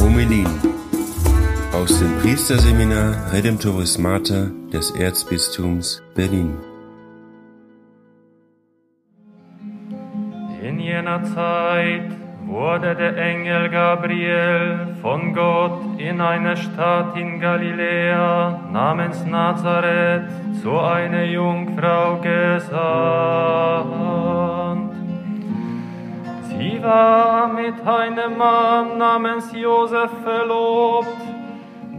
Homelin aus dem Priesterseminar Redemptoris Mater des Erzbistums Berlin. In jener Zeit wurde der Engel Gabriel von Gott in eine Stadt in Galiläa namens Nazareth zu einer Jungfrau gesandt. Sie war mit einem Mann namens Josef verlobt,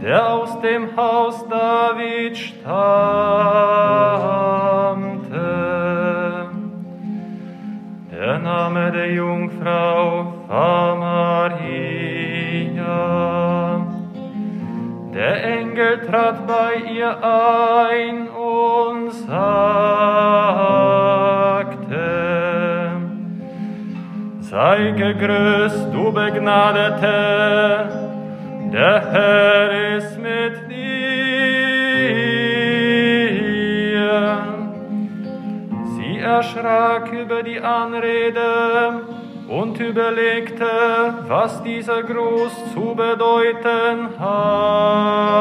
der aus dem Haus David stammte. Der Name der Jungfrau Maria. Der Engel trat bei ihr ein und sagte, Sei gegrüßt, du Begnadete, der Herr ist mit dir. Sie erschrak über die Anrede und überlegte, was dieser Gruß zu bedeuten habe.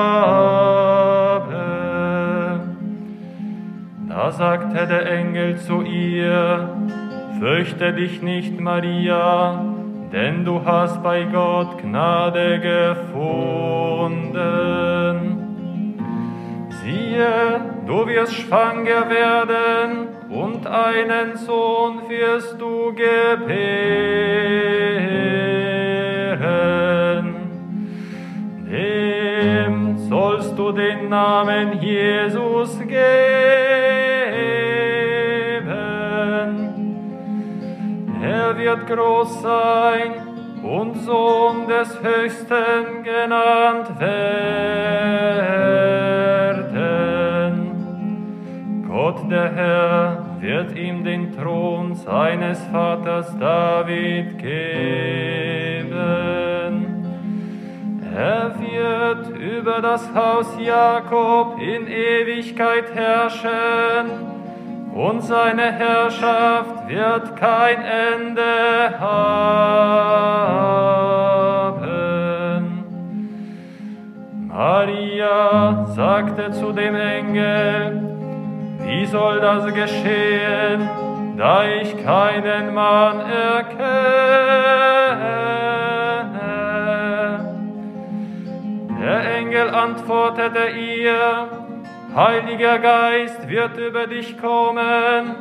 Da sagte der Engel zu ihr, Fürchte dich nicht, Maria, denn du hast bei Gott Gnade gefunden. Siehe, du wirst schwanger werden und einen Sohn wirst du gebären. Dem sollst du den Namen Jesus geben. Er wird groß sein und Sohn des Höchsten genannt werden. Gott der Herr wird ihm den Thron seines Vaters David geben. Er wird über das Haus Jakob in Ewigkeit herrschen und seine Herrschaft wird kein Ende haben. Maria sagte zu dem Engel, wie soll das geschehen, da ich keinen Mann erkenne? Der Engel antwortete ihr, Heiliger Geist wird über dich kommen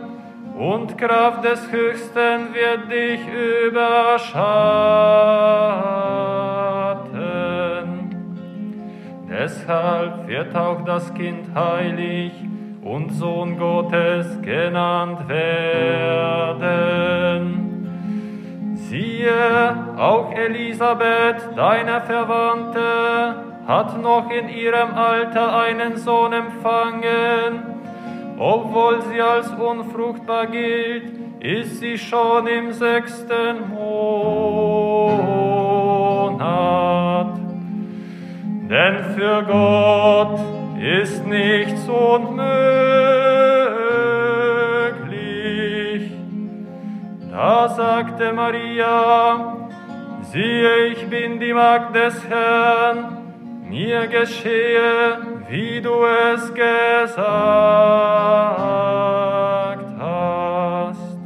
und Kraft des Höchsten wird dich überschatten. Deshalb wird auch das Kind heilig und Sohn Gottes genannt werden. Siehe, auch Elisabeth, deine Verwandte, hat noch in ihrem Alter einen Sohn empfangen. Obwohl sie als unfruchtbar gilt, ist sie schon im sechsten Monat. Denn für Gott ist nichts unmöglich. Da sagte Maria, siehe, ich bin die Magd des Herrn, mir geschehe, wie du es gesagt hast.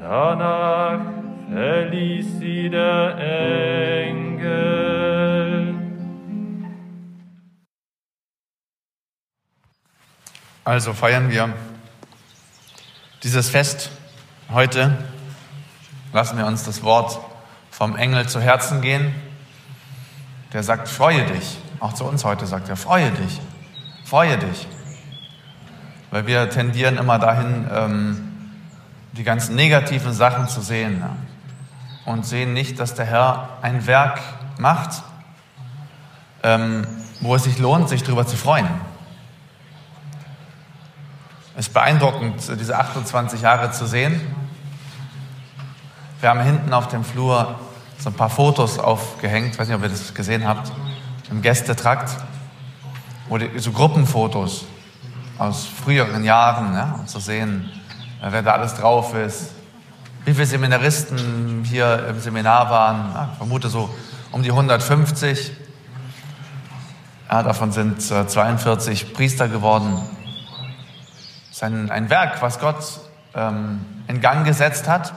Danach verließ sie der Engel. Also feiern wir dieses Fest heute. Lassen wir uns das Wort vom Engel zu Herzen gehen der sagt, freue dich. Auch zu uns heute sagt er, freue dich, freue dich. Weil wir tendieren immer dahin, ähm, die ganzen negativen Sachen zu sehen und sehen nicht, dass der Herr ein Werk macht, ähm, wo es sich lohnt, sich darüber zu freuen. Es ist beeindruckend, diese 28 Jahre zu sehen. Wir haben hinten auf dem Flur so ein paar Fotos aufgehängt, ich weiß nicht, ob ihr das gesehen habt, im Gästetrakt, wo die, so Gruppenfotos aus früheren Jahren, ja, um zu sehen, wer da alles drauf ist, wie viele Seminaristen hier im Seminar waren. Ja, ich vermute so um die 150. Ja, davon sind 42 äh, Priester geworden. Ist ein, ein Werk, was Gott ähm, in Gang gesetzt hat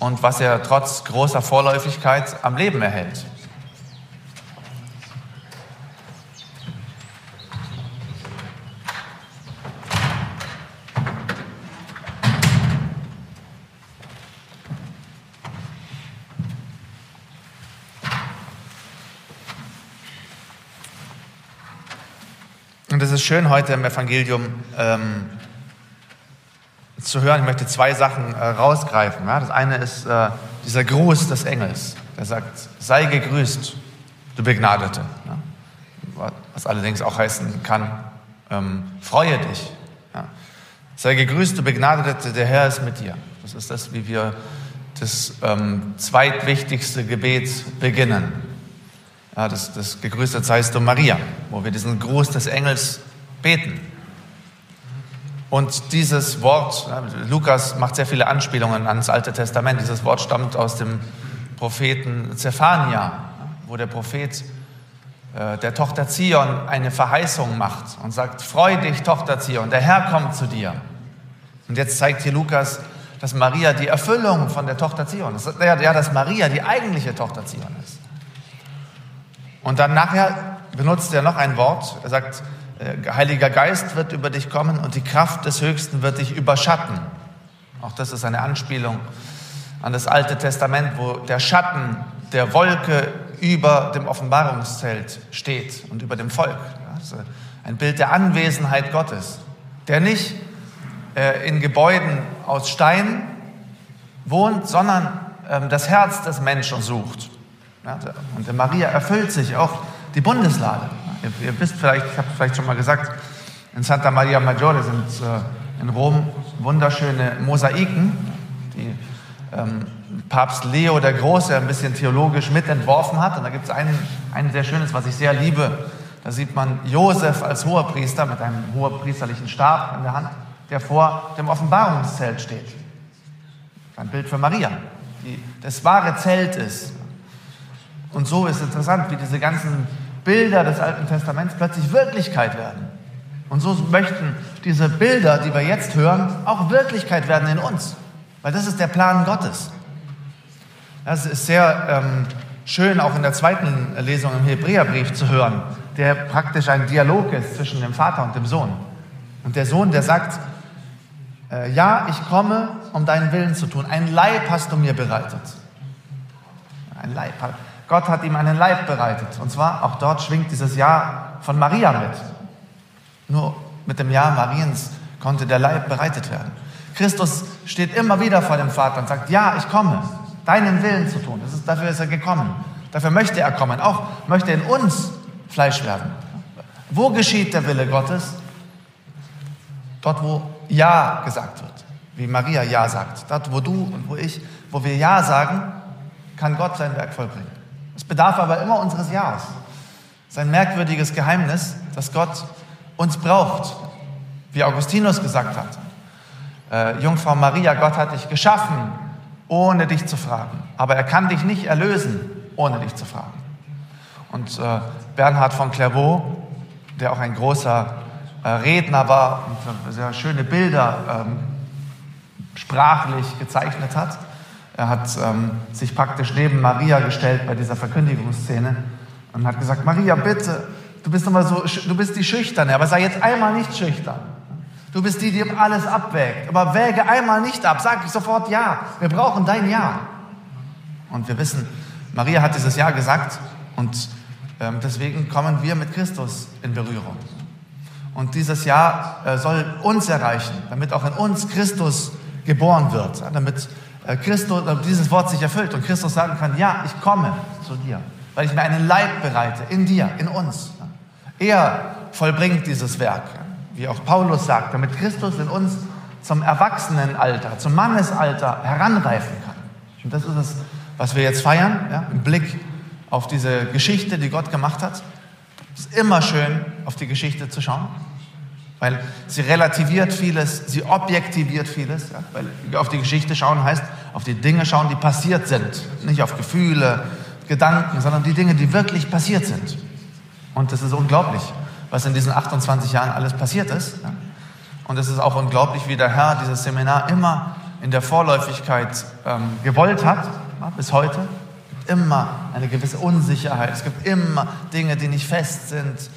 und was er trotz großer Vorläufigkeit am Leben erhält. Und es ist schön heute im Evangelium ähm, zu hören. Ich möchte zwei Sachen äh, rausgreifen. Ja? Das eine ist äh, dieser Gruß des Engels, der sagt, sei gegrüßt, du Begnadete. Ja? Was allerdings auch heißen kann, ähm, freue dich. Ja? Sei gegrüßt, du Begnadete, der Herr ist mit dir. Das ist das, wie wir das ähm, zweitwichtigste Gebet beginnen. Ja, das, das Gegrüßet seist du Maria, wo wir diesen Gruß des Engels beten. Und dieses Wort, Lukas macht sehr viele Anspielungen ans Alte Testament. Dieses Wort stammt aus dem Propheten Zephania, wo der Prophet äh, der Tochter Zion eine Verheißung macht und sagt, freu dich, Tochter Zion, der Herr kommt zu dir. Und jetzt zeigt hier Lukas, dass Maria die Erfüllung von der Tochter Zion ist. Ja, dass Maria die eigentliche Tochter Zion ist. Und dann nachher benutzt er noch ein Wort. Er sagt, äh, Heiliger Geist wird über dich kommen und die Kraft des Höchsten wird dich überschatten. Auch das ist eine Anspielung an das Alte Testament, wo der Schatten der Wolke über dem Offenbarungszelt steht und über dem Volk. Also ein Bild der Anwesenheit Gottes, der nicht äh, in Gebäuden aus Stein wohnt, sondern ähm, das Herz des Menschen sucht. Und der Maria erfüllt sich auch die Bundeslade. Ihr, ihr wisst vielleicht, ich habe es vielleicht schon mal gesagt, in Santa Maria Maggiore sind äh, in Rom wunderschöne Mosaiken, die ähm, Papst Leo der Große ein bisschen theologisch mitentworfen hat. Und da gibt es ein, ein sehr schönes, was ich sehr liebe. Da sieht man Josef als Hoherpriester mit einem hoherpriesterlichen Stab in der Hand, der vor dem Offenbarungszelt steht. Ein Bild für Maria, die das wahre Zelt ist, und so ist es interessant, wie diese ganzen Bilder des Alten Testaments plötzlich Wirklichkeit werden. Und so möchten diese Bilder, die wir jetzt hören, auch Wirklichkeit werden in uns. Weil das ist der Plan Gottes. Das ist sehr ähm, schön, auch in der zweiten Lesung im Hebräerbrief zu hören, der praktisch ein Dialog ist zwischen dem Vater und dem Sohn. Und der Sohn, der sagt, äh, ja, ich komme, um deinen Willen zu tun. Ein Leib hast du mir bereitet. Ein Leib. Gott hat ihm einen Leib bereitet. Und zwar, auch dort schwingt dieses Jahr von Maria mit. Nur mit dem Jahr Mariens konnte der Leib bereitet werden. Christus steht immer wieder vor dem Vater und sagt, ja, ich komme, deinen Willen zu tun. Ist, dafür ist er gekommen. Dafür möchte er kommen. Auch möchte in uns Fleisch werden. Wo geschieht der Wille Gottes? Dort, wo Ja gesagt wird. Wie Maria Ja sagt. Dort, wo du und wo ich, wo wir Ja sagen, kann Gott sein Werk vollbringen. Es bedarf aber immer unseres Ja's. Es ist ein merkwürdiges Geheimnis, dass Gott uns braucht, wie Augustinus gesagt hat. Äh, Jungfrau Maria, Gott hat dich geschaffen, ohne dich zu fragen. Aber er kann dich nicht erlösen, ohne dich zu fragen. Und äh, Bernhard von Clairvaux, der auch ein großer äh, Redner war und sehr schöne Bilder ähm, sprachlich gezeichnet hat, er hat ähm, sich praktisch neben Maria gestellt bei dieser Verkündigungsszene und hat gesagt, Maria, bitte, du bist immer so, du bist die Schüchterne, aber sei jetzt einmal nicht schüchtern. Du bist die, die alles abwägt. Aber wäge einmal nicht ab. Sag sofort Ja. Wir brauchen dein Ja. Und wir wissen, Maria hat dieses Ja gesagt und ähm, deswegen kommen wir mit Christus in Berührung. Und dieses Ja äh, soll uns erreichen, damit auch in uns Christus geboren wird, damit äh, Christus, dieses Wort sich erfüllt und Christus sagen kann, ja, ich komme zu dir, weil ich mir einen Leib bereite, in dir, in uns. Er vollbringt dieses Werk, wie auch Paulus sagt, damit Christus in uns zum Erwachsenenalter, zum Mannesalter heranreifen kann. Und das ist es, was wir jetzt feiern, ja, im Blick auf diese Geschichte, die Gott gemacht hat. Es ist immer schön, auf die Geschichte zu schauen. weil sie relativiert vieles, sie objektiviert vieles. Ja? Weil auf die Geschichte schauen heißt, auf die Dinge schauen, die passiert sind. Nicht auf Gefühle, Gedanken, sondern die Dinge, die wirklich passiert sind. Und das ist unglaublich, was in diesen 28 Jahren alles passiert ist. Und es ist auch unglaublich, wie der Herr dieses Seminar immer in der Vorläufigkeit ähm, gewollt hat, bis heute. Es gibt immer eine gewisse Unsicherheit. Es gibt immer Dinge, die nicht fest sind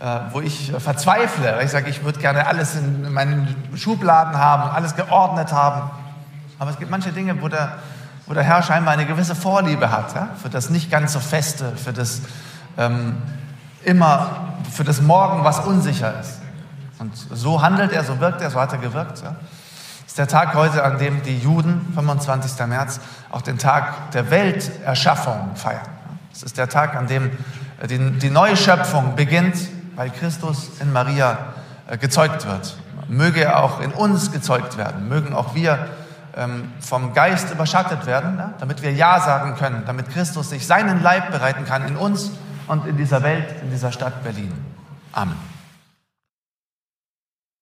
äh, wo ich verzweifle, weil ich sage, ich würde gerne alles in meinen Schubladen haben, alles geordnet haben. Aber es gibt manche Dinge, wo der, wo der Herr scheinbar eine gewisse Vorliebe hat, ja? für das nicht ganz so Feste, für das ähm, immer, für das Morgen, was unsicher ist. Und so handelt er, so wirkt er, so hat er gewirkt. Ja? Ist der Tag heute, an dem die Juden, 25. März, auch den Tag der Welterschaffung feiern. Es ist der Tag, an dem die, die neue Schöpfung beginnt weil Christus in Maria äh, gezeugt wird. Möge er auch in uns gezeugt werden. Mögen auch wir ähm, vom Geist überschattet werden, damit wir Ja sagen können, damit Christus sich seinen Leib bereiten kann in uns und in dieser Welt, in dieser Stadt Berlin. Amen.